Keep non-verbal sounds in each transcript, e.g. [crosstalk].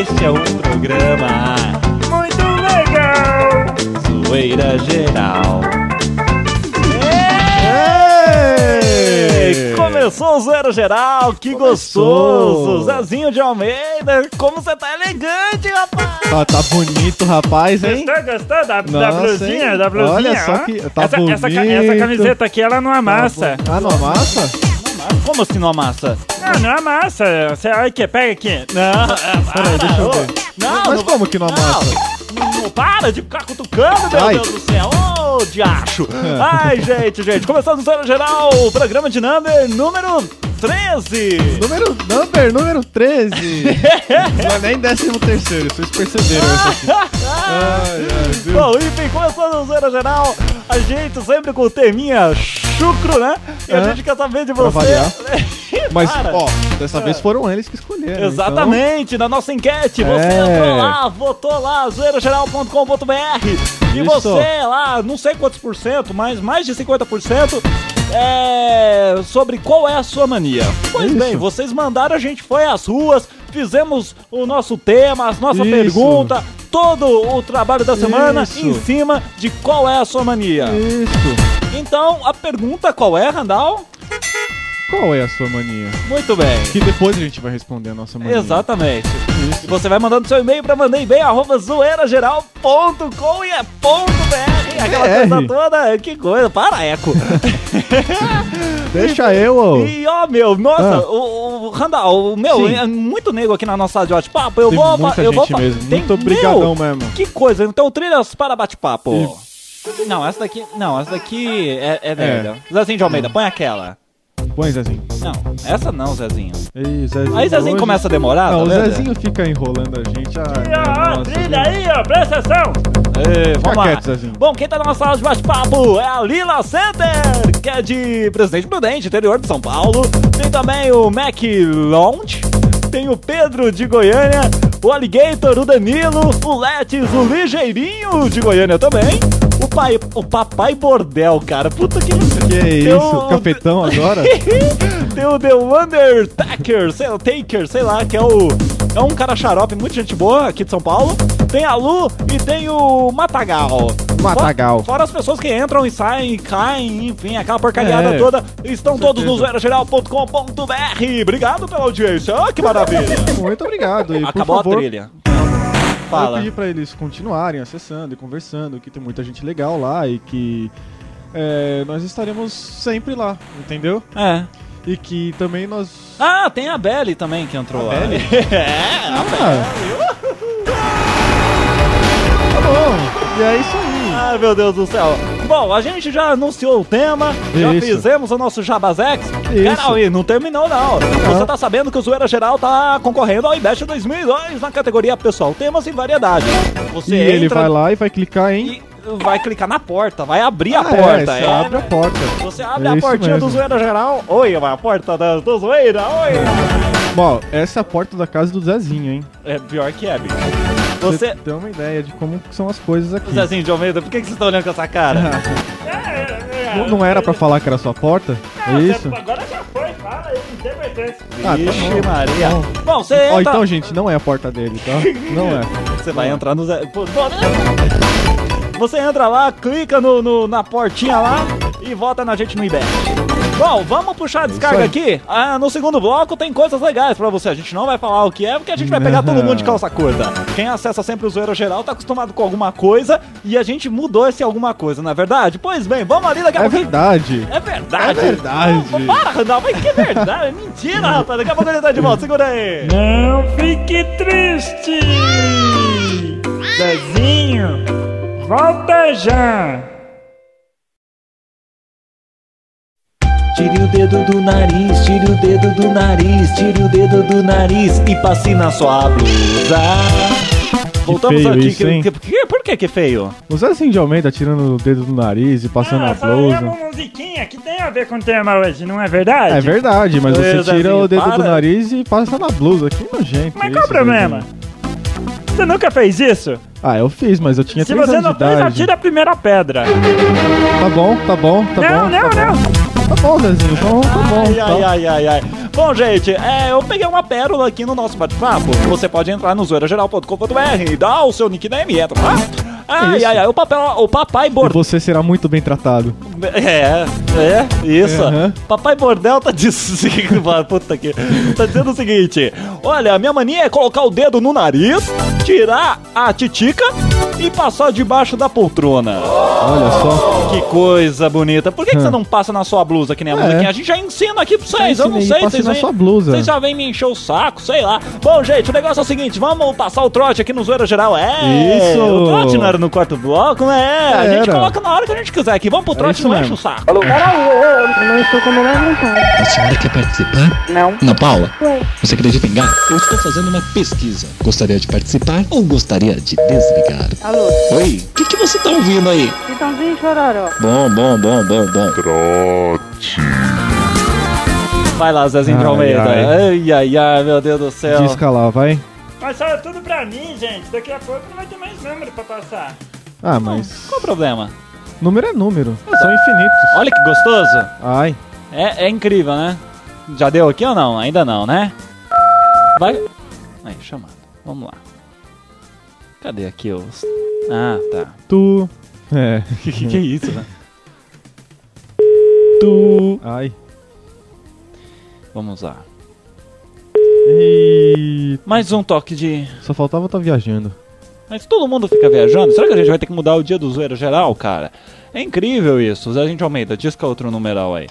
Este é um programa Muito legal! Zoeira Geral. Ei! Começou o Zoeira Geral, que Começou. gostoso! Zezinho de Almeida, como você tá elegante, rapaz! Tá, tá bonito, rapaz, hein? Gostou, gostou da, da Nossa, blusinha? hein? Da blusinha? Olha só ó? que- tá essa, essa, bonito. essa camiseta aqui, ela não amassa. Ah, não amassa? Como assim não amassa? Não, não amassa. Você, olha aqui, pega aqui. Não, Peraí, deixa eu ver. Não, Mas não, como que não amassa? Não, não para de ficar cutucando, meu Ai. Deus do céu! Ô, diacho! Ai, gente, gente, começando o Geral, o programa de number número 13! Número, number, número 13. [laughs] não é nem décimo terceiro, vocês perceberam isso aqui. [laughs] Ai, ai, viu? Bom, enfim, começando o Zoeira Geral, a gente sempre com o teminha chucro, né? E a gente quer saber de você. [laughs] Mas, Para. ó, dessa vez foram eles que escolheram. Exatamente, na nossa enquete, você É. entrou lá, votou lá, zoeirageral.com.br e você lá, não sei quantos por cento, mas mais de 50% é sobre qual é a sua mania. Pois Isso. bem, vocês mandaram, a gente foi às ruas, fizemos o nosso tema, a nossa Isso. pergunta, todo o trabalho da semana Isso. em cima de qual é a sua mania. Então, isso. Então, a pergunta qual é, Randall? Qual é a sua mania? Muito bem. Que depois a gente vai responder a nossa mania. Exatamente. Isso. E você vai mandando seu e-mail pra mandeimbem.zoeirageral.com e é ponto .br, aquela BR. coisa toda. Que coisa, para, Eco. [laughs] Deixa eu, ô. E ó, meu, nossa, Ah. o, o Randall, o meu, Sim. é muito nego aqui na nossa sala de bate-papo. Eu Tem vou. muita eu vou gente fa- mesmo. Tem- Muito obrigadão meu, mesmo. Que coisa, então trilhas para bate-papo. Não, essa daqui. Não, essa daqui é, é velha. Zezinho de Almeida, põe aquela. Põe, Zezinho. Não, essa não, Zezinho. Ei, Zezinho. Aí Zezinho hoje- começa a demorar, Não, tá o vendo? Zezinho fica enrolando a gente. E, ó, nossa, trilha aí, ó, presta atenção. Ê, vamos lá. quieto, Zezinho. Bom, quem tá na nossa sala de bate-papo é a Lila Center, que é de Presidente Prudente, interior de São Paulo. Tem também o Mac Lounge, tem o Pedro de Goiânia, o Alligator, o Danilo, o Letes, o Ligeirinho de Goiânia também. O, pai, o Papai Bordel, cara. Puta que... Que é Tem isso? o- Cafetão agora? [laughs] tem o The Undertaker, sei lá, Taker, sei lá, que é o. É um cara xarope, muita gente boa aqui de São Paulo. Tem a Lu e tem o Matagal. Matagal. Fora, fora as pessoas que entram e saem e caem, enfim, aquela porcariada É, toda. Estão todos no zoeirageral.com.br. Obrigado pela audiência. Ah, que maravilha. Muito obrigado. E, Acabou por favor, a trilha. Eu Fala. pedi pra eles continuarem acessando e conversando, que tem muita gente legal lá e que é, nós estaremos sempre lá, entendeu? É. E que também nós. Ah, tem a Belly também que entrou lá. Belly? [laughs] é, a Ah, tá bom. E é isso aí. Ai, meu Deus do céu. Bom, a gente já anunciou o tema, já Isso. fizemos o nosso Jabazex. Isso. Caralho, não terminou não. Você tá sabendo que o Zoeira Geral tá concorrendo ao IBEST 2002 na categoria Pessoal Temas e Variedade. Você E ele entra vai lá e vai clicar em. e vai clicar na porta, vai abrir a Ah, porta. É, você é. abre a porta. Você abre É a portinha do mesmo. Zoeira Geral. Oi, a porta da, do Zoeira, oi. Bom, essa é a porta da casa do Zezinho, hein? É pior que é, bicho. Você... ter uma ideia de como são as coisas aqui. Zezinho de Almeida, por que, que você tá olhando com essa cara? [laughs] Não, não era pra falar que era sua porta? É isso? Agora já foi, fala, eu não tenho importância. Ah, tá Vixe, bom. Maria. Bom. Bom, você Ó, entra... então, gente, não é a porta dele, tá? Não é. Você vai entrar no. Zé- Pô, Você entra lá, clica no, no- na portinha lá e vota na gente no IBET. Bom, vamos puxar a descarga aí. aqui. Ah, no segundo bloco tem coisas legais pra você. A gente não vai falar o que é, porque a gente vai pegar todo mundo de calça curta. Quem acessa sempre o Zoeira Geral tá acostumado com alguma coisa e a gente mudou esse alguma coisa, não é verdade? Pois bem, vamos ali daqui a É pouquinho. verdade. É verdade. É verdade. Não, para, Randall, mas que verdade. Mentira, rapaz. Daqui a pouco ele tá de volta. Segura aí. Não fique triste! Zezinho, volta já! Tire o dedo do nariz, tire o dedo do nariz, tire o dedo do nariz e passe na sua blusa. Voltamos feio aqui. isso, que- hein? que- que- por que que é feio? O Zezinho de Almeida tirando o dedo do nariz e passando Ah, a falei blusa. uma musiquinha que tem a ver com o tema hoje, não é verdade? É verdade, mas você tira o dedo do para. nariz e passa na blusa. Que nojento. Mas isso, qual o problema? Zezinho. Você nunca fez isso? Ah, eu fiz, mas eu tinha Se 3 você anos não de fez, idade. atira a primeira pedra. Tá bom, tá bom, tá não, bom. não, tá não. Bom. Tá bom, Zezinho, então tá bom. Ai, tá. ai, ai, ai, ai. Bom, gente, é, eu peguei uma pérola aqui no nosso bate-papo. Você pode entrar no zoeirageral.com.br e dar o seu nickname e entra lá. Ai, Isso. ai, ai, o, papel, o papai bordel. você será muito bem tratado. É, é, isso. Papai Bordel tá dizendo. [laughs] Puta que. Tá dizendo o seguinte: olha, a minha mania é colocar o dedo no nariz, tirar a titica e passar debaixo da poltrona. Olha só. Que coisa bonita. Por que, que você não passa na sua blusa que nem a É. musiquinha? A gente já ensina aqui pra vocês. Eu não sei, vocês na vêm- sua blusa. Vocês já vêm me encher o saco, sei lá. Bom, gente, o negócio é o seguinte: vamos passar o trote aqui no Zoeira Geral. É. Isso. O trote não era no quarto bloco, né? A gente Era. coloca na hora que a gente quiser aqui. Vamos pro trote, não enche o saco. Não estou com a menor vontade. A senhora quer participar? Não. Ana Paula, Ué. você acredita em gato? Eu estou fazendo uma pesquisa. Gostaria de participar ou gostaria de desligar? Alô, Oi, o que, que você tá ouvindo aí? Chitãozinho e Chororó. Bom, bom, bom, bom, bom. Vai lá, Zezinho de Ai, Almeida. ai. Ai, ai, ai, meu Deus do céu. Disca lá, vai. Mas só tudo pra mim, gente. Daqui a pouco não vai ter mais número pra passar. Ah, mas. Qual o problema? Número é número. São infinitos. Olha que gostoso. Ai. É, é incrível, né? Já deu aqui ou não? Ainda não, né? Vai. Aí, chamado. Vamos lá. Cadê aqui os. Ah, tá. Tu. É. Que [laughs] que, que é isso, né? Tu. Ai. Vamos lá. E. Mais um toque de. Só faltava estar viajando. Mas todo mundo fica viajando? Será que a gente vai ter que mudar o dia do zoeiro geral, cara? É incrível isso. Zé gente Almeida, disca outro numeral aí.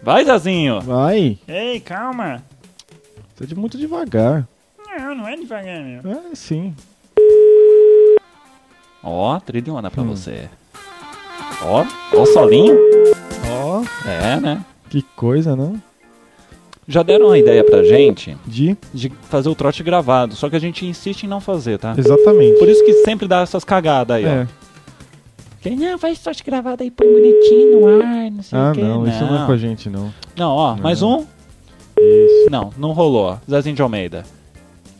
Vai, Zezinho. Vai. Ei, calma. Você é de muito devagar. Não, não é devagar, meu. É, sim. Ó, trilhona pra Hum. você. Ó, ó solinho. Ó, É, né? que coisa, não? Já deram uma ideia pra gente De. de fazer o trote gravado, só que a gente insiste em não fazer, tá? Exatamente. Por isso que sempre dá essas cagadas aí, É. ó. Que, não, faz trote gravado aí, põe bonitinho no ar, não sei Ah, o quê. não, isso não é com a gente, não. Não, ó, Não. mais um. Isso. Não, não rolou. ó. Zezinho de Almeida.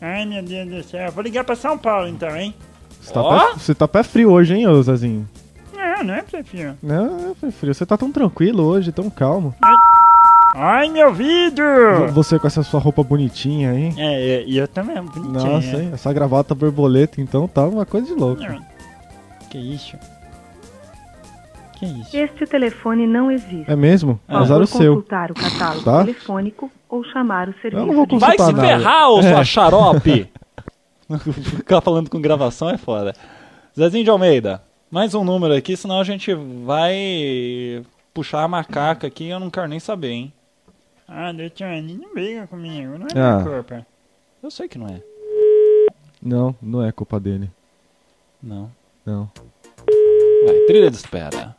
Ai, meu Deus do céu. Vou ligar pra São Paulo então, hein? Você tá, Ó. pé, você tá pé frio hoje, hein, ô Zezinho? Não, não é pra fio. Não, é pé frio. Você tá tão tranquilo hoje, tão calmo. Ai, meu ouvido! Você com essa sua roupa bonitinha aí. É, e eu também, bonitinho. Nossa, hein? Essa gravata borboleta, então, tá uma coisa de louco. Que isso? Que isso? Este telefone não existe. É mesmo? Ah. Azar o seu. consultar o catálogo Tá? telefônico ou chamar o serviço não vou de... Vai se Consultar nada. ferrar, ô É. sua xarope! [laughs] [laughs] Ficar falando com gravação é foda. Zezinho de Almeida, mais um número aqui, senão a gente vai puxar a macaca aqui e eu não quero nem saber, hein? Ah, Detiane, não briga comigo, não é Ah. minha culpa. Eu sei que não é. Não, não é culpa dele. Não. Não. Vai, trilha de espera.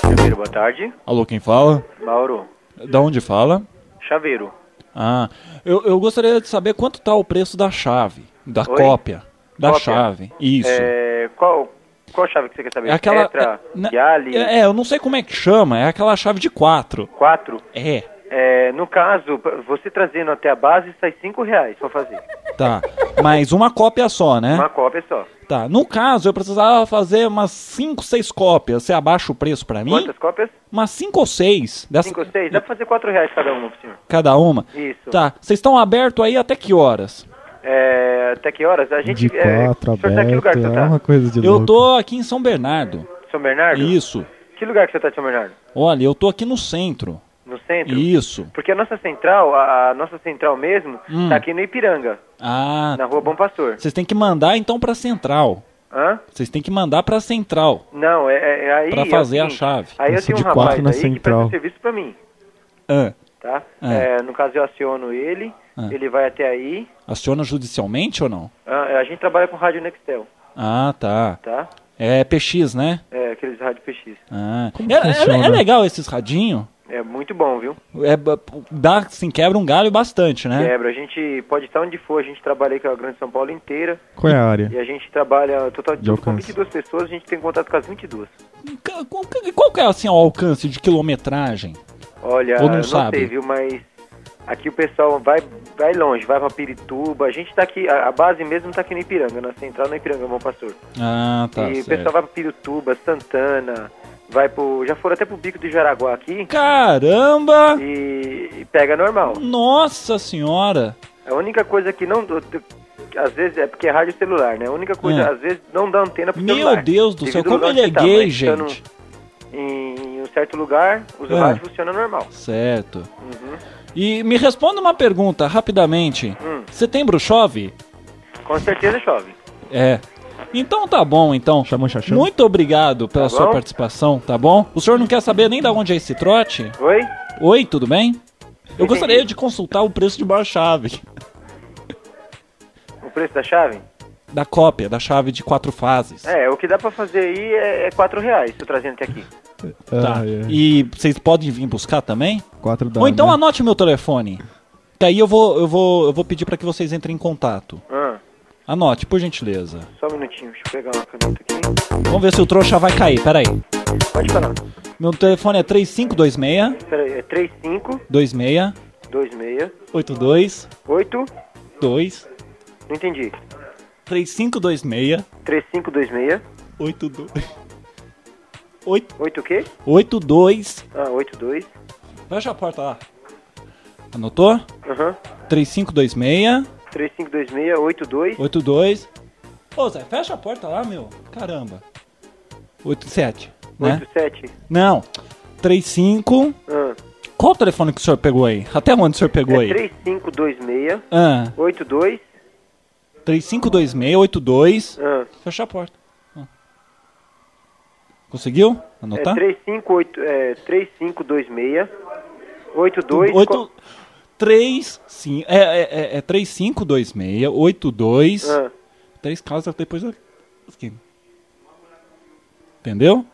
Chaveiro, boa tarde. Alô, quem fala? Mauro. Da onde fala? Chaveiro. Ah, eu, eu gostaria de saber quanto tá o preço da chave, da Oi? cópia. Da Cópia? chave, isso. É, qual, qual chave que você quer saber? É aquela. Tetra, é, na- é, é, eu não sei como é que chama, é aquela chave de quatro. 4. É, É, no caso, você trazendo até a base, sai 5 reais pra fazer. tá. Mas uma cópia só, né? Uma cópia só. Tá. No caso, eu precisava fazer umas 5, 6 cópias. Você abaixa o preço pra mim? Quantas cópias? Umas 5 ou 6. 5 ou 6? Dá pra fazer 4 reais cada uma, senhor. Cada uma? Isso. Tá. Vocês estão abertos aí até que horas? É, até que horas? A gente... De é, quatro, o senhor tá em que lugar que aberto, você é tá? uma coisa de Eu louco. tô aqui em São Bernardo. São Bernardo? Isso. Que lugar que você tá de São Bernardo? Olha, eu tô aqui no centro. No centro? Isso. Porque a nossa central, a, a nossa central mesmo, Hum. tá aqui no Ipiranga, Ah, na rua Bom Pastor. vocês têm que mandar então pra central. Hã? Vocês têm que mandar pra central. Não, é, é- é aí. Pra é fazer a seguinte, chave. Aí eu tenho um rapaz na aí que central. presta serviço pra mim, Ah, tá? Ah. É, no caso eu aciono ele, Ah. ele vai até aí. aciona judicialmente ou não? Ah, a gente trabalha com rádio Nextel, Ah, tá. tá? É PX, né? É, aqueles rádio PX. Ah. Como É, é- funciona? é legal esses radinhos. É muito bom, viu? É, dá, assim, quebra um galho bastante, né? Quebra. A gente pode estar onde for, a gente trabalha aí com a Grande São Paulo inteira. Qual é a área? E a gente trabalha total De tudo com alcance. 22 pessoas, a gente tem contato com as 22. Ca- Qual, qual que é assim, o alcance de quilometragem? Olha, eu não sabe? sei, viu, mas aqui o pessoal vai, vai longe, vai pra Pirituba. A gente tá aqui, a, a base mesmo tá aqui no Ipiranga, na central no Ipiranga, Bom Pastor. Ah, tá. e o certo. pessoal vai pra Pirituba, Santana, vai pro. Já foram até pro Bico do Jaraguá aqui. Caramba! E, e Pega normal. Nossa senhora. A única coisa que não. Às vezes é porque é rádio celular, né? A única coisa, É. às vezes, não dá antena pro Meu celular. Deus do céu, como ele é tá, gay, gente. Em um certo lugar, o Ah. rádio funciona normal. Certo. Uhum. E me responda uma pergunta, rapidamente. Hum. Setembro chove? Com certeza chove. É. Então tá bom, então. Chamou? Muito obrigado pela Tá sua bom. participação, tá bom? O senhor não quer saber nem da onde é esse trote? Oi? Oi, tudo bem? Eu gostaria de consultar o preço de uma chave. O preço da chave? Da cópia, da chave de quatro fases. É, o que dá pra fazer aí é, é 4 reais, tô trazendo até aqui. Tá. Ah, é. E vocês podem vir buscar também? Quatro dá, Ou então né? anote meu telefone. Que aí eu vou, eu vou, eu vou pedir pra que vocês entrem em contato. Ah, Anote, por gentileza. só um minutinho, deixa eu pegar uma caneta aqui. Vamos ver se o trouxa vai cair. Pera aí. Pode falar. Meu telefone é 3526 Pera aí, é 35, 26 26, 82 8, 2 não entendi. 3526 3526, 82 8 8 o quê? 82 Ah, 82, Fecha a porta lá. Anotou? aham. 3526 3526, 82, 82 Ô Zé, fecha a porta lá, meu. Caramba. 87, né? 87. Não. 35 Ah, Qual o telefone que o senhor pegou aí? Até onde o senhor pegou é aí? 3526, Ah, 82, 352682 ah, Fecha a porta. Ah. Conseguiu? é Anotar? 358, é 3526, 82, 8 3 sim, é, é, é, é 3526 82 ah, Três casas depois da esquina. Entendeu?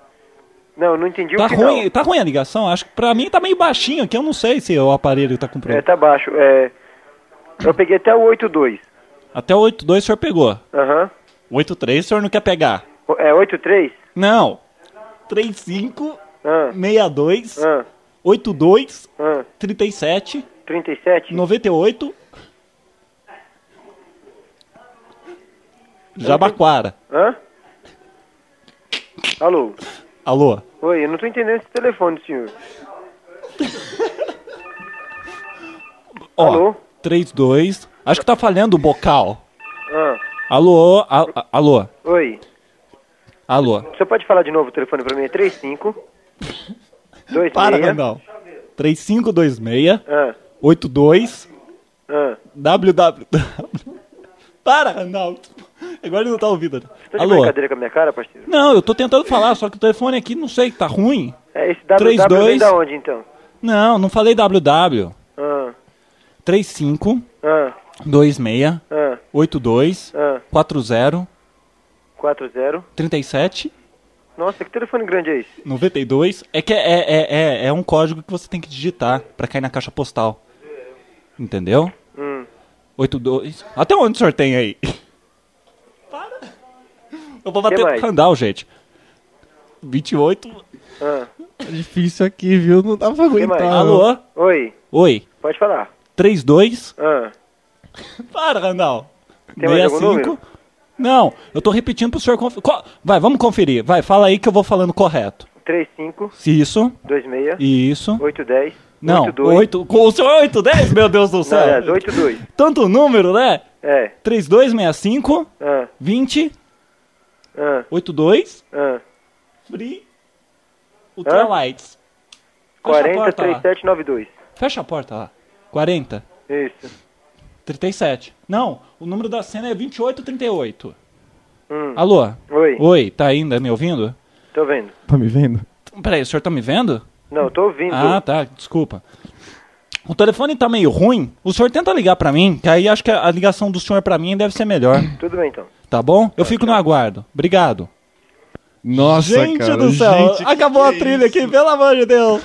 Não, não entendi Tá o final. ruim, tá ruim a ligação? Acho que pra mim tá meio baixinho aqui, eu não sei se o aparelho tá com É, problema. tá baixo. É, eu peguei até o 82. Até o 82 o senhor pegou. Aham. 83 o senhor não quer pegar. É 83? Não. 35 Ah, 62 ah, 82 ah. 37 37? 98 Jabaquara. Hã? Alô? Alô? Oi, eu não tô entendendo esse telefone, senhor. Ó, Alô? 32. Acho que tá falhando o bocal. Ah, Alô? A- a- alô? oi. Alô? Você pode falar de novo o telefone pra mim? É 35 26 [laughs] Para, Randall. 3526 Ah, 82 ah. www. [laughs] Para, Randall. Agora ele não tá ouvindo. Tá de brincadeira com a minha cara, parceiro? Não, eu tô tentando falar, só que o telefone aqui não sei, tá ruim. É esse WW 32. vem da onde, então? Não, não falei www. Ah, 35 ah, 26 ah, 82 ah. 40 40. 37 Nossa, que telefone grande é esse? 92. É que é, é, é, é um código que você tem que digitar pra cair na caixa postal. Entendeu? Hum. 82. Até onde o senhor tem aí? [laughs] Para. Eu vou bater no Randall, gente. 28. Ah. É difícil aqui, viu? Não dá pra aguentar. Alô? Oi, Oi. pode falar. 32. Ah, [laughs] Para, Randall. Tem mais algum número? Não, eu tô repetindo pro senhor conferir. Vai, vamos conferir. Vai, fala aí que eu vou falando correto. 35 Isso, 26 isso. 810 Não, 82 8. Com o senhor 810, meu Deus do Não, céu. aliás, 82 Tanto número, né? É. 3265 Ah, 20 ah, 82 ah. Free Ultralights. Fecha a 40 porta lá. 3792 Fecha a porta lá. 40 Isso. 37. Não, o número da cena é 2838. Hum. Alô? Oi, Oi, tá ainda me ouvindo? tô vendo. Tá me vendo? Peraí, o senhor tá me vendo? Não, tô ouvindo. Ah, tá, desculpa. O telefone tá meio ruim. O senhor tenta ligar pra mim, que aí acho que a ligação do senhor pra mim deve ser melhor. Tudo bem então. Tá bom? Eu fico no aguardo. Obrigado. Nossa, gente cara. do céu, gente, acabou que a é trilha isso? aqui, pelo amor de Deus.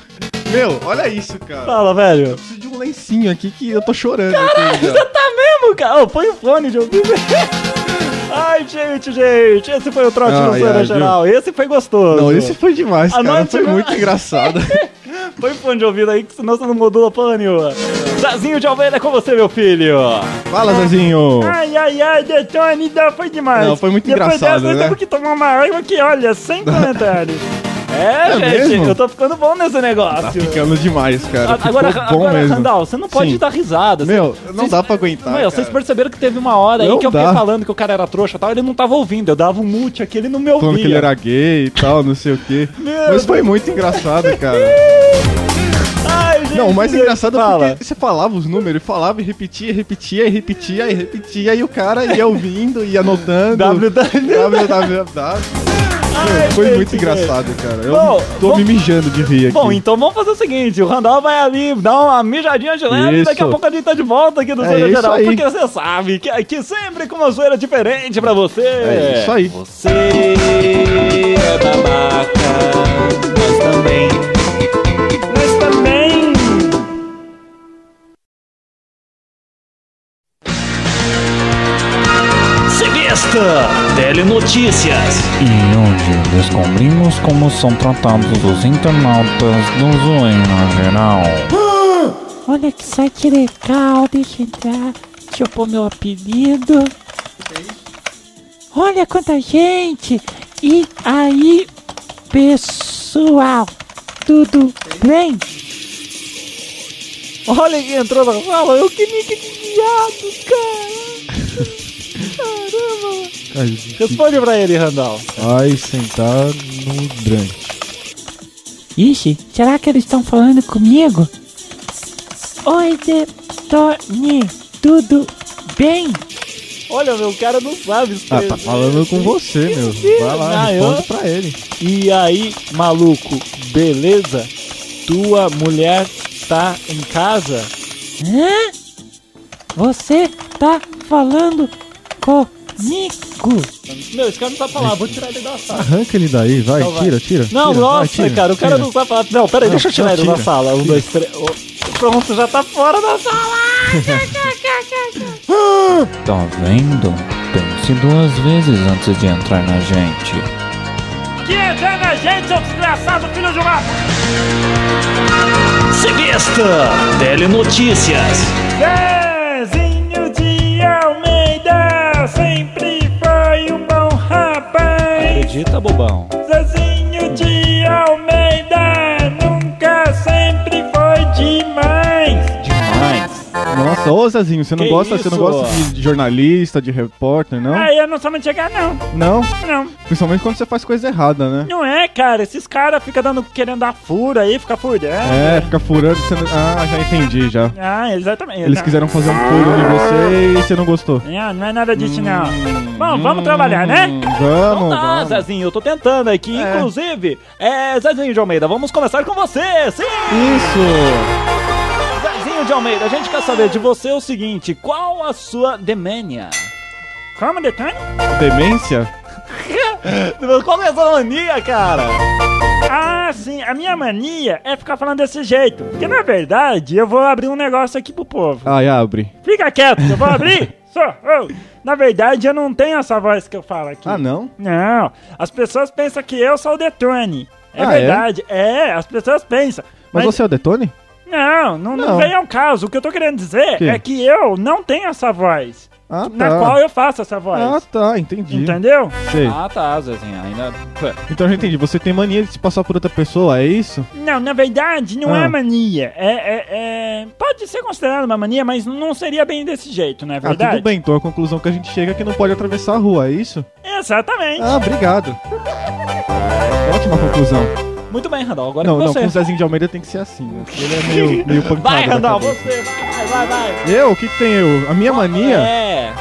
Meu, olha isso, cara. Fala, velho. Eu preciso de um lencinho aqui que eu tô chorando aqui já. Tá mesmo, cara? Ô, põe o fone de ouvido. [laughs] Ai, gente, gente. Esse foi o trote Ai, no Zona ai, Geral. Esse foi gostoso. Não, esse foi demais, cara. Anoite Foi muito engraçado. [laughs] Põe fone de ouvido aí, que senão você não modula porra nenhuma. Zazinho de Almeida é com você, meu filho. Fala, Zezinho. Ai, ai, ai, Detone, foi demais. Não, foi muito Depois engraçado, dessa, né? temos que tomar uma água que, olha, sem comentários. [laughs] É, É gente, mesmo? eu tô ficando bom nesse negócio. Tá ficando demais, cara. A- Agora, Ficou bom agora mesmo. Randall, você não pode Sim. dar risada. Meu, não Vocês- dá pra aguentar. Meu, vocês perceberam que teve uma hora aí Não que eu fiquei dá. falando que o cara era trouxa e tal, ele não tava ouvindo. Eu dava um mute aqui, ele não me ouvia. Falando que ele era gay e tal, não sei o quê. Meu Mas foi muito engraçado, cara. Ai, gente, Não, o mais engraçado é fala. porque você falava os números, falava e repetia, repetia, e repetia, e repetia, e o cara ia ouvindo, ia anotando. www. www. Ai, Foi gente, muito engraçado, cara. Eu Bom, tô me mijando de rir aqui. Bom, então vamos fazer o seguinte: o Randall vai ali dar uma mijadinha de leve e daqui a pouco a gente tá de volta aqui no É Zoeira Geral. aí. Porque você sabe que aqui sempre com uma zoeira diferente pra você. É isso aí. Você é babaca, nós também. Nós também. Sevista, Telenotícias. E hoje descobrimos como são tratados os internautas do Zoeira Geral. Olha que site legal, deixa eu entrar. Deixa eu pôr meu apelido. Olha quanta gente! E aí, pessoal? Tudo bem? Olha quem entrou na sala, eu que nick de viado, cara. [laughs] Ai, Responde pra ele, Randall. Vai sentar no hidrante. Ixi, será que eles estão falando comigo? Oi, Detone, tudo bem? Olha, meu, cara não sabe Ah, escrever. tá falando com você, meu. Vai lá, Ah, responde eu- pra ele. E aí, maluco, beleza? Tua mulher tá em casa? Hã? Você tá falando comigo? Meu, esse cara não sabe falar, vou tirar ele da sala. Arranca ele daí, vai, Então vai. tira, tira. Não, tira, nossa, vai, tira, cara, o cara tira. não sabe falar. Não, peraí, Não, deixa eu tirar ele da sala. Um, dois, três. Ô, Pronto, já tá fora da sala. [laughs] Tá vendo? Pense duas vezes antes de entrar na gente. Que entra na gente, seu desgraçado filho de uma... Sevista, Telenotícias. Zezinho Acredita, bobão. Ô Zezinho, você não Que gosta, você não isso? gosta de, de jornalista, de repórter, não? Aí eu não sou muito chegar, não. Não? Não. Principalmente quando você faz coisa errada, né? Não é, cara. Esses caras ficam dando, querendo dar furo aí, fica furando. É, fica furando, você não... Ah, já entendi já. Ah, exatamente. Eles Não. quiseram fazer um furo em você e você não gostou. Não, não é nada disso, não. Bom, vamos trabalhar, né? Hum, Então Vamos, tá, vamos. Zezinho, eu tô tentando aqui. É. Inclusive, é, Zezinho de Almeida, vamos começar com você, sim! Isso! Zezinho de Almeida, a gente quer saber de você o seguinte: qual a sua demênia? Como, Detone? Demência? [laughs] Qual é essa mania, cara? Ah, sim. A minha mania é ficar falando desse jeito. Porque, na verdade, eu vou abrir um negócio aqui pro povo. Ai, abre. Fica quieto, eu vou abrir. [laughs] Só, ô. Na verdade, eu não tenho essa voz que eu falo aqui. Ah, não? Não, as pessoas pensam que eu sou o Detone. É Ah, é? verdade, é? as pessoas pensam. Mas, você é o Detone? Não, não, não Não. vem ao caso. O que eu tô querendo dizer Que? é que eu não tenho essa voz. Ah, Na tá. qual eu faço essa voz. Ah, tá, entendi. Entendeu? Sei. Ah, tá, Zezinho, ainda. [laughs] Então eu já entendi. Você tem mania de se passar por outra pessoa, é isso? Não, na verdade, não Ah. é mania. É, é- é- Pode ser considerado uma mania, mas não seria bem desse jeito, não é Ah, verdade? tudo bem. Então a conclusão que a gente chega é que não pode atravessar a rua, é isso? Exatamente. Ah, obrigado. Ótima [laughs] conclusão. Muito bem, Randall, agora Não, é com não, você. com o Zezinho de Almeida tem que ser assim, né? [laughs] Ele é meio, meio pancada. Vai, Randall, você, vai, vai, vai. Eu? O que, que tem eu? A minha mania? É.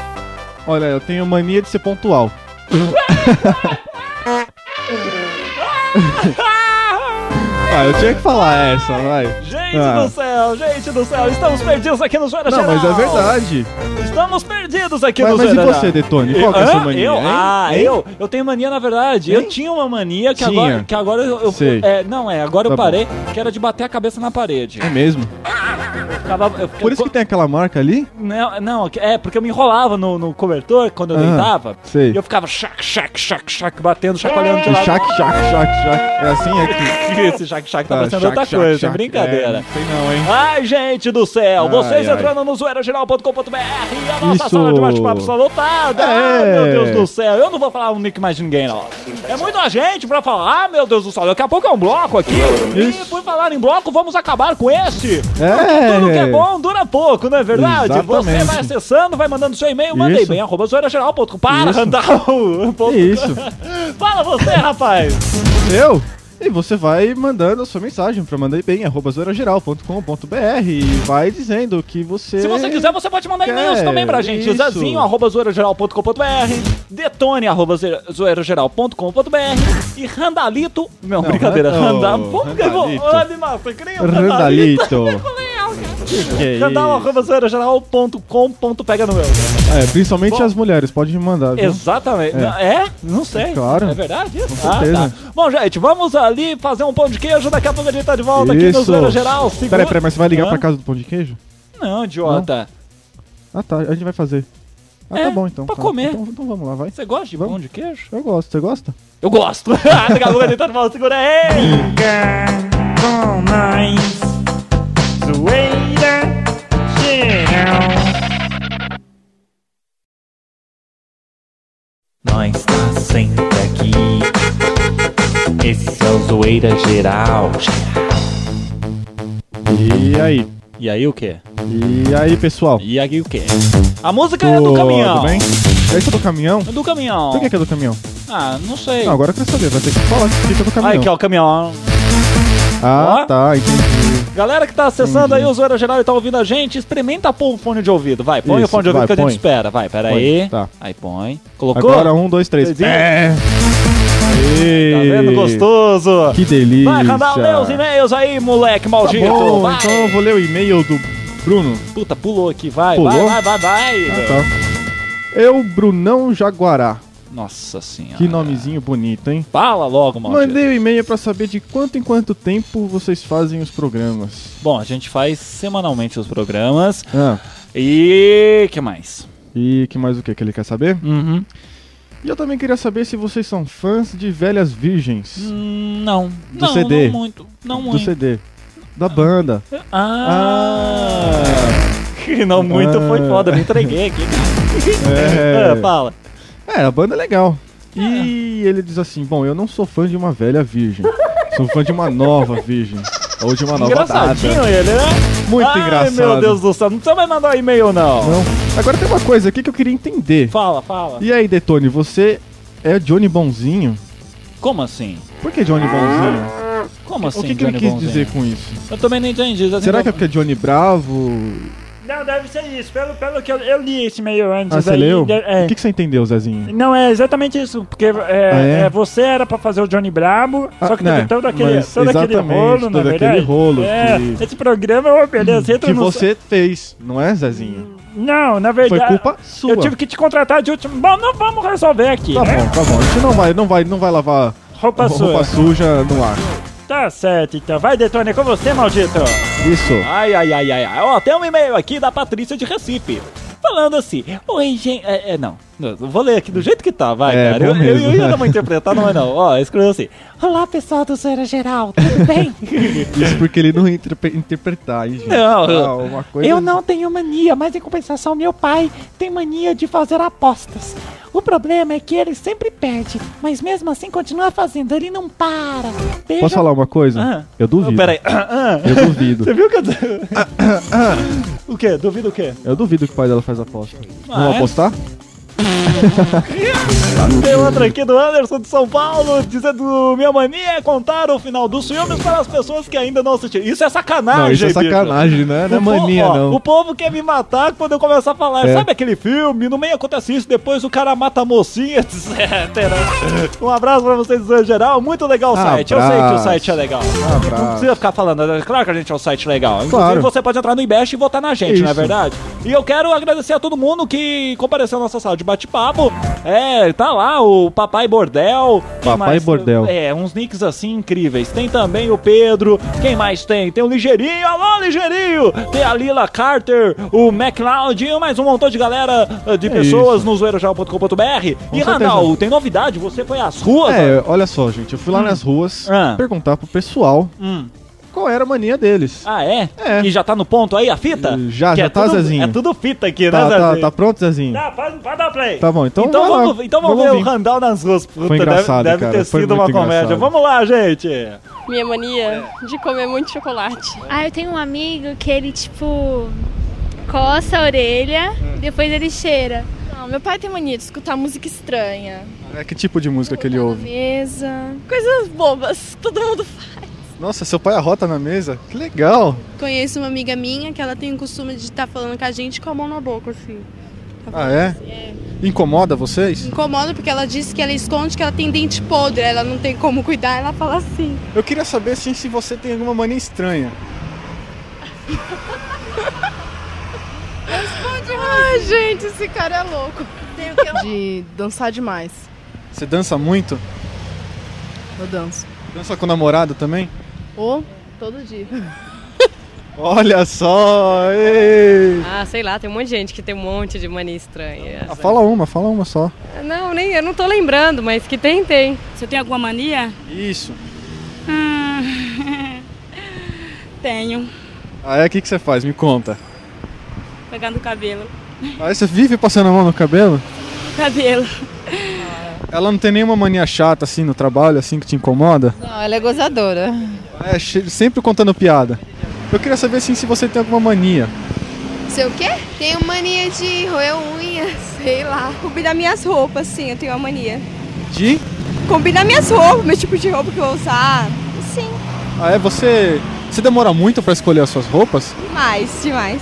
Olha, eu tenho mania de ser pontual. [laughs] [laughs] ah, eu tinha que falar essa, vai. Gente Ah. do céu, gente do céu, estamos perdidos aqui no Zoeira Não, Geral. mas é verdade. Estamos perdidos aqui Mas, no mas e Zoeira você, Geral. Detone? Qual é a sua mania? Eu? hein? Ah, Hein? eu? Eu tenho mania, na verdade. Eu tinha uma mania que Tinha. agora, que agora eu, eu- é, não é, agora eu Tá bom. parei, que era de bater a cabeça na parede. É mesmo? Ficava. Eu, Por isso que tem aquela marca ali? Não, não, é porque eu me enrolava no, no cobertor quando eu Ah, deitava. sei. E eu ficava chac, chac, chac, chac, batendo, chacoalhando de lado. Chac, chac, chac, chac. É assim aqui. [laughs] Esse chac, chac tá Tá, parecendo outra coisa, chac. brincadeira. É, sei não, hein? Ai, gente do céu, Ai, vocês ai. entrando no zoeirageral.com.br e a nossa Isso. sala de bate-papo está lotada. Ai, É. meu Deus do céu, eu não vou falar o nick mais de ninguém, não. É muita gente pra falar, ah, meu Deus do céu, daqui a pouco é um bloco aqui. E por falar em bloco, vamos acabar com esse. É. Tudo que é bom dura pouco, não é verdade? Você Exatamente. vai acessando, vai mandando seu e-mail, Isso. bem, arroba zoeirageral.com. Para. Randall. Isso? [laughs] Fala você, rapaz. Eu? E você vai mandando a sua mensagem pra mandar bem, arroba zorageral.com.br e vai dizendo que você... Se você quiser, você pode mandar e-mails também pra gente. isso. Zezinho, arroba zoeirageral.com.br, detone, arroba zoeira- zoeirageral.com.br e Randalito... Não, Não, brincadeira. Randal... Randalito. Você cria um Randalito? Randalito. [laughs] que é Randal, isso? arroba zoeirageral.com. Pega no meu. É, principalmente Bom. as mulheres, pode me mandar, viu? Exatamente. É. Não- É? Não sei. Claro. É verdade isso? Com certeza. Bom, gente, vamos ali fazer um pão de queijo. Daqui a pouco a gente tá de volta aqui no Isso. Zoeira Geral. Segura... Peraí, peraí, mas você vai ligar Hã? pra casa do pão de queijo? Não, idiota. Ah, tá, a gente vai fazer. Ah, É, tá bom então. pra tá. comer. Então, então vamos lá, vai. Você gosta de Vamos. pão de queijo? Eu gosto, você gosta? Eu gosto. [laughs] Daqui a pouco a gente tá de volta. Segura aí. com nós. Zoeira geral. Nós tá sempre aqui. Esse é o Zoeira Geral. E aí? E aí o quê? E aí, pessoal? E aí o quê? A música é do caminhão. Tudo bem? Esse é do caminhão? É do caminhão. Por que, que é do caminhão? Ah, não sei. Não, agora eu quero saber, vai ter que falar que fica do caminhão. Aí que é o caminhão. Ah, Ó. tá, entendi. Galera que tá acessando Entendi. aí o Zoeira Geral e tá ouvindo a gente, experimenta pôr o fone de ouvido. Vai, põe o Isso, fone de ouvido vai, que a gente espera. Vai, pera aí. Põe, tá. Aí põe. Colocou? Agora um, dois, três. Três. É. Tá vendo? Gostoso. Que delícia. Vai, Randall, lê os e-mails aí, moleque Tá maldito. bom, vai. então eu vou ler o e-mail do Bruno. Puta, pulou aqui, vai, Pulou? vai, vai, vai, vai. Ah, tá. Eu, Brunão Jaguará. Nossa senhora. Que nomezinho bonito, hein? Fala logo, maldito. Mandei o e-mail pra saber de quanto em quanto tempo vocês fazem os programas. Bom, a gente faz semanalmente os programas. Ah, E que mais? e que mais o que que ele quer saber? Uhum. E eu também queria saber se vocês são fãs de Velhas Virgens. Hum, não. Do não, CD. Não muito. Não do muito. CD. Da banda. Ah. [laughs] Não muito Ah. foi foda, me entreguei aqui. É. [laughs] Ah, fala. É, a banda é legal. E ele diz assim: Bom, eu não sou fã de uma velha virgem. sou fã de uma nova virgem. Ou de uma nova Engraçadinho data. ele, né? Muito Ai, engraçado. meu Deus do céu, não precisa mais mandar e-mail, não. Não. Agora tem uma coisa aqui que eu queria entender. Fala, fala. E aí, Detone, você é Johnny Bonzinho? Como assim? Por que Johnny Bonzinho? Como assim, o que, que ele Johnny quis Bonzinho? dizer com isso? Eu também não entendi. assim, Será que é porque é Johnny Bravo? Não, deve ser isso. Pelo, pelo que eu, eu li esse meio antes. Ah, você aí, leu? de- é. O que, que você entendeu, Zezinho? Não, é exatamente isso, porque é, Ah, é? é, você era pra fazer o Johnny Bravo, Ah, só que né, teve todo aquele, todo aquele rolo, na todo aquele verdade. rolo É, que- esse programa, ô, beleza, Que no- você fez, não é, Zezinho? Não, na Foi verdade... culpa sua. Eu tive que te contratar de último... Bom, não vamos resolver aqui, Tá né? bom, tá bom. A gente não vai, não vai, não vai lavar Roupa roupa sua. suja no ar. Tá certo, então. Vai, Detone, é com você, maldito. Isso. Ai, ai, ai, ai, ai. Ó, tem um e-mail aqui da Patrícia de Recife. Falando assim, oi, gente. É, é, não, não, vou ler aqui do jeito que tá, vai, É, cara. Eu, eu, eu ia dar uma interpretada, mas não. Ó, escreveu assim. Olá, pessoal do Zoeira Geral, tudo bem? [laughs] Isso porque ele não ia interpre- interpretar, hein, gente? Não, Ah, uma coisa... Eu não tenho mania, mas em compensação, meu pai tem mania de fazer apostas. O problema é que ele sempre perde, mas mesmo assim continua fazendo, ele não para. Beijo. Posso falar uma coisa? Ah. Eu duvido. Peraí. Ah, Eu duvido. [laughs] Você viu que eu. [laughs] o quê? Duvido o quê? Eu duvido que o pai dela faz aposta. Ah, Vamos é? apostar? Mm-hmm. [laughs] Tem outra aqui do Anderson de São Paulo, dizendo: Minha mania é contar o final dos filmes para as pessoas que ainda não assistiram. Isso é sacanagem, Não, isso é sacanagem, né? Não é mania, ó, não. O povo quer me matar quando eu começar a falar. É. Sabe aquele filme? No meio acontece isso, depois o cara mata a mocinha, [laughs] etc. Um abraço pra vocês em geral. Muito legal o site. Eu sei que o Abraço. site é legal. Não Abraço. precisa ficar falando. é Claro que a gente é um site legal. Inclusive, Claro. você pode entrar no Ibest e votar na gente, não é Isso. verdade? E eu quero agradecer a todo mundo que compareceu à nossa sala de bate-papo. É, tá lá o Papai Bordel. Papai mais? Bordel. É, uns nicks assim incríveis. Tem também o Pedro. Quem mais tem? Tem o Ligeirinho. Alô, Ligeirinho! Tem a Lila Carter, o MacLeod e mais um montão de galera eh, de É pessoas isso. no zoeirojal.com.br. E. Randall, tem novidade? Você foi às ruas? É, olha só, gente, eu fui lá nas ruas Ah. perguntar pro pessoal Hum. Qual era a mania deles. Ah, é? É. E já tá no ponto aí a fita? Já, Que já é tá, tudo, Zezinho. É tudo fita aqui, Tá, né, tá, Zezinho? tá pronto, Zezinho? Tá, pode, pode dar play. Tá bom, então, Então vamos, lá. então vamos ver ouvir. o Randall nas ruas. Puta, Foi engraçado, deve, deve cara, ter foi sido uma muito comédia. engraçado. Vamos lá, gente. Minha mania de comer muito chocolate. Ah, eu tenho um amigo que ele, tipo, coça a orelha e depois ele cheira. Não, meu pai tem mania de escutar música estranha. É, que tipo de música que ele ouve? Mesa. Coisas bobas. Todo mundo faz. Nossa, seu pai arrota na mesa? Que legal! Conheço uma amiga minha que ela tem o costume de estar falando com a gente com a mão na boca, assim. Tá Ah, é? assim, é. Incomoda vocês? Incomoda porque ela disse que ela esconde que ela tem dente podre, ela não tem como cuidar, ela fala assim. Eu queria saber assim, se você tem alguma mania estranha. Ai, gente, esse cara é louco. Tem o que De dançar demais. Você dança muito? Eu danço. Dança com o namorado também? Ou todo dia. [laughs] Olha só! Ei. Ah, sei lá, tem um monte de gente que tem um monte de mania estranha. Ah, fala uma, fala uma só. Não, nem, eu não tô lembrando, mas que tem, tem. Você tem alguma mania? Isso. Hum, [laughs] Tenho. Ah, é? O que, que você faz? Me conta. Pegando o cabelo. Ah, você vive passando a mão no cabelo? Cabelo. Ela não tem nenhuma mania chata assim no trabalho, assim, que te incomoda? Não, ela é gozadora. É, sempre contando piada. Eu queria saber assim, se você tem alguma mania. Sei o quê? Tenho mania de roer unha, [laughs] sei lá. Combinar minhas roupas, sim, eu tenho uma mania. De? Combinar minhas roupas, meu tipo de roupa que eu vou usar. Sim, Ah, é? Você. Você demora muito pra escolher as suas roupas? demais, demais.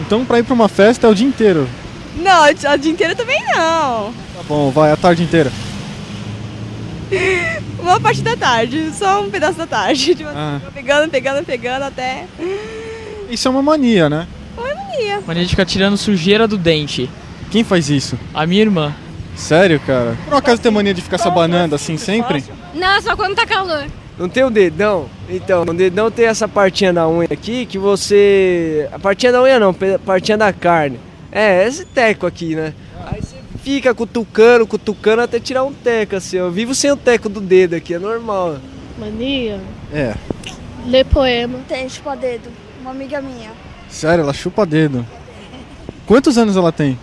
Então pra ir pra uma festa é o dia inteiro. Não, o dia inteiro também não. Tá bom, vai a tarde inteira. [laughs] Uma parte da tarde, só um pedaço da tarde. Tipo, Ah. Pegando, pegando, pegando até. Isso é uma mania, né? Uma mania. Mania de ficar tirando sujeira do dente. Quem faz isso? A minha irmã. Sério, cara? Por acaso tem mania de ficar se abanando assim sempre? Não, só quando tá calor. Não tem o dedão? Então, o dedão tem essa partinha da unha aqui que você. A partinha da unha não, a partinha da carne. É, esse teco aqui, né? Fica cutucando, cutucando até tirar um teco assim. Eu vivo sem o teco do dedo aqui, é normal. Mania? É. Ler poema. Tem chupa-dedo. Uma amiga minha. Sério, ela chupa dedo. Quantos anos ela tem?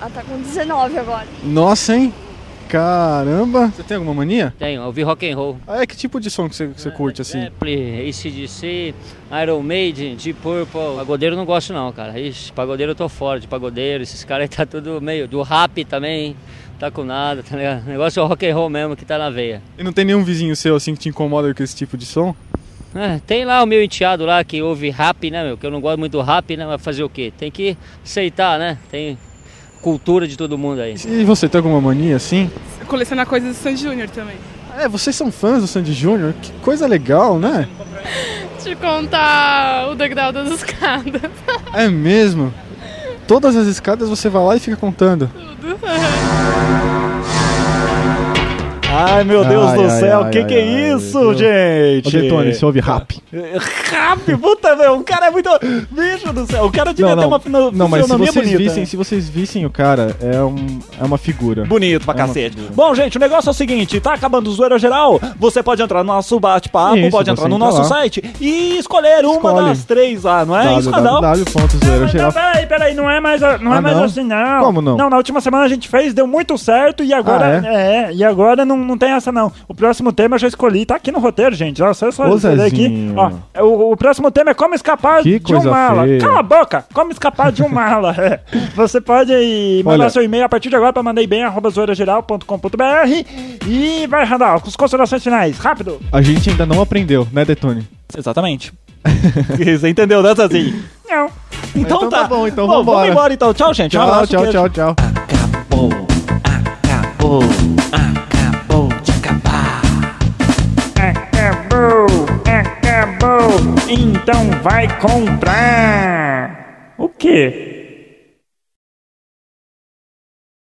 Ela tá com 19 agora. Nossa, hein? Caramba! Você tem alguma mania? Tenho, eu ouvi rock and roll. Ah, é que tipo de som que você, que você curte assim? Zeppelin, ACDC, Iron Maiden, Deep Purple. Pagodeiro eu não gosto não, cara. Ixi, pagodeiro eu tô fora de pagodeiro. Esses caras aí tá tudo meio... Do rap também, tá com nada, tá ligado? O negócio é o rock and roll mesmo, que tá na veia. E não tem nenhum vizinho seu assim que te incomoda com esse tipo de som? É, tem lá o meu enteado lá que ouve rap, né, meu? Que eu não gosto muito do rap, né? Mas fazer o quê? Tem que aceitar, né? Tem cultura de todo mundo aí. E você tem alguma mania assim? Colecionar coisas do Sandy Júnior também. É, vocês são fãs do Sandy Júnior? Que coisa legal, né? Te contar o degrau das escadas. É mesmo? Todas as escadas você vai lá e fica contando. [laughs] Ai, meu Deus Ai, do ai, céu, ai, que ai, que é isso, gente? Ô, Detone, você ouve rap? Rap, puta, meu, o cara é muito... Bicho do céu, o cara devia ter uma fino- não, mas se vocês bonita. vissem, se vocês vissem o cara, é, um, é uma figura. Bonito pra É uma cacete. Bom, gente, o negócio é o seguinte, tá acabando o zoeira geral, você pode entrar no nosso bate-papo, Isso, pode entrar no nosso lá. site e escolher uma Escolhe. das três lá, não é isso, www.zoeirageral. Não, peraí, peraí, não é mais, não é Ah, mais não? assim, não. Como não? Não, na última semana a gente fez, deu muito certo e agora. Ah, é? e agora não, não tem essa não. O próximo tema eu já escolhi, tá aqui no roteiro, gente. Ó, só só escolher aqui. Ó, o, o próximo tema é como escapar Que de um mala. feia. Cala a boca! Como escapar de um mala. [laughs] É. Você pode mandar Olha. seu e-mail a partir de agora para mandar bem arroba zoeirageral.com.br e vai, Randall, com as considerações finais. Rápido! A gente ainda não aprendeu, né, Detone? Exatamente. [laughs] Você entendeu, né, Zazinho? Não. Então, Então tá. tá bom, então Bom, vambora. Vamos embora então. Tchau, gente. Um Tchau, abraço, tchau, tchau, tchau. Acabou, acabou, acabou Então vai comprar. O quê?